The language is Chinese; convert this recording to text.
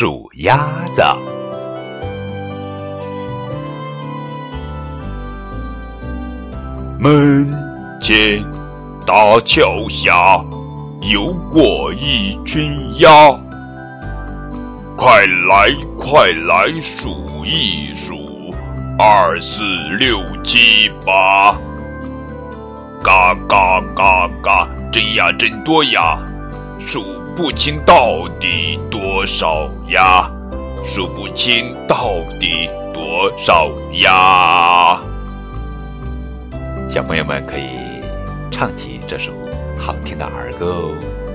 数鸭子。门前大桥下，游过一群鸭。快来快来数一数，二四六七八。嘎嘎嘎嘎，真呀真多呀，数不清到底多少鸭，数不清到底多少鸭。小朋友们可以唱起这首好听的儿歌哦。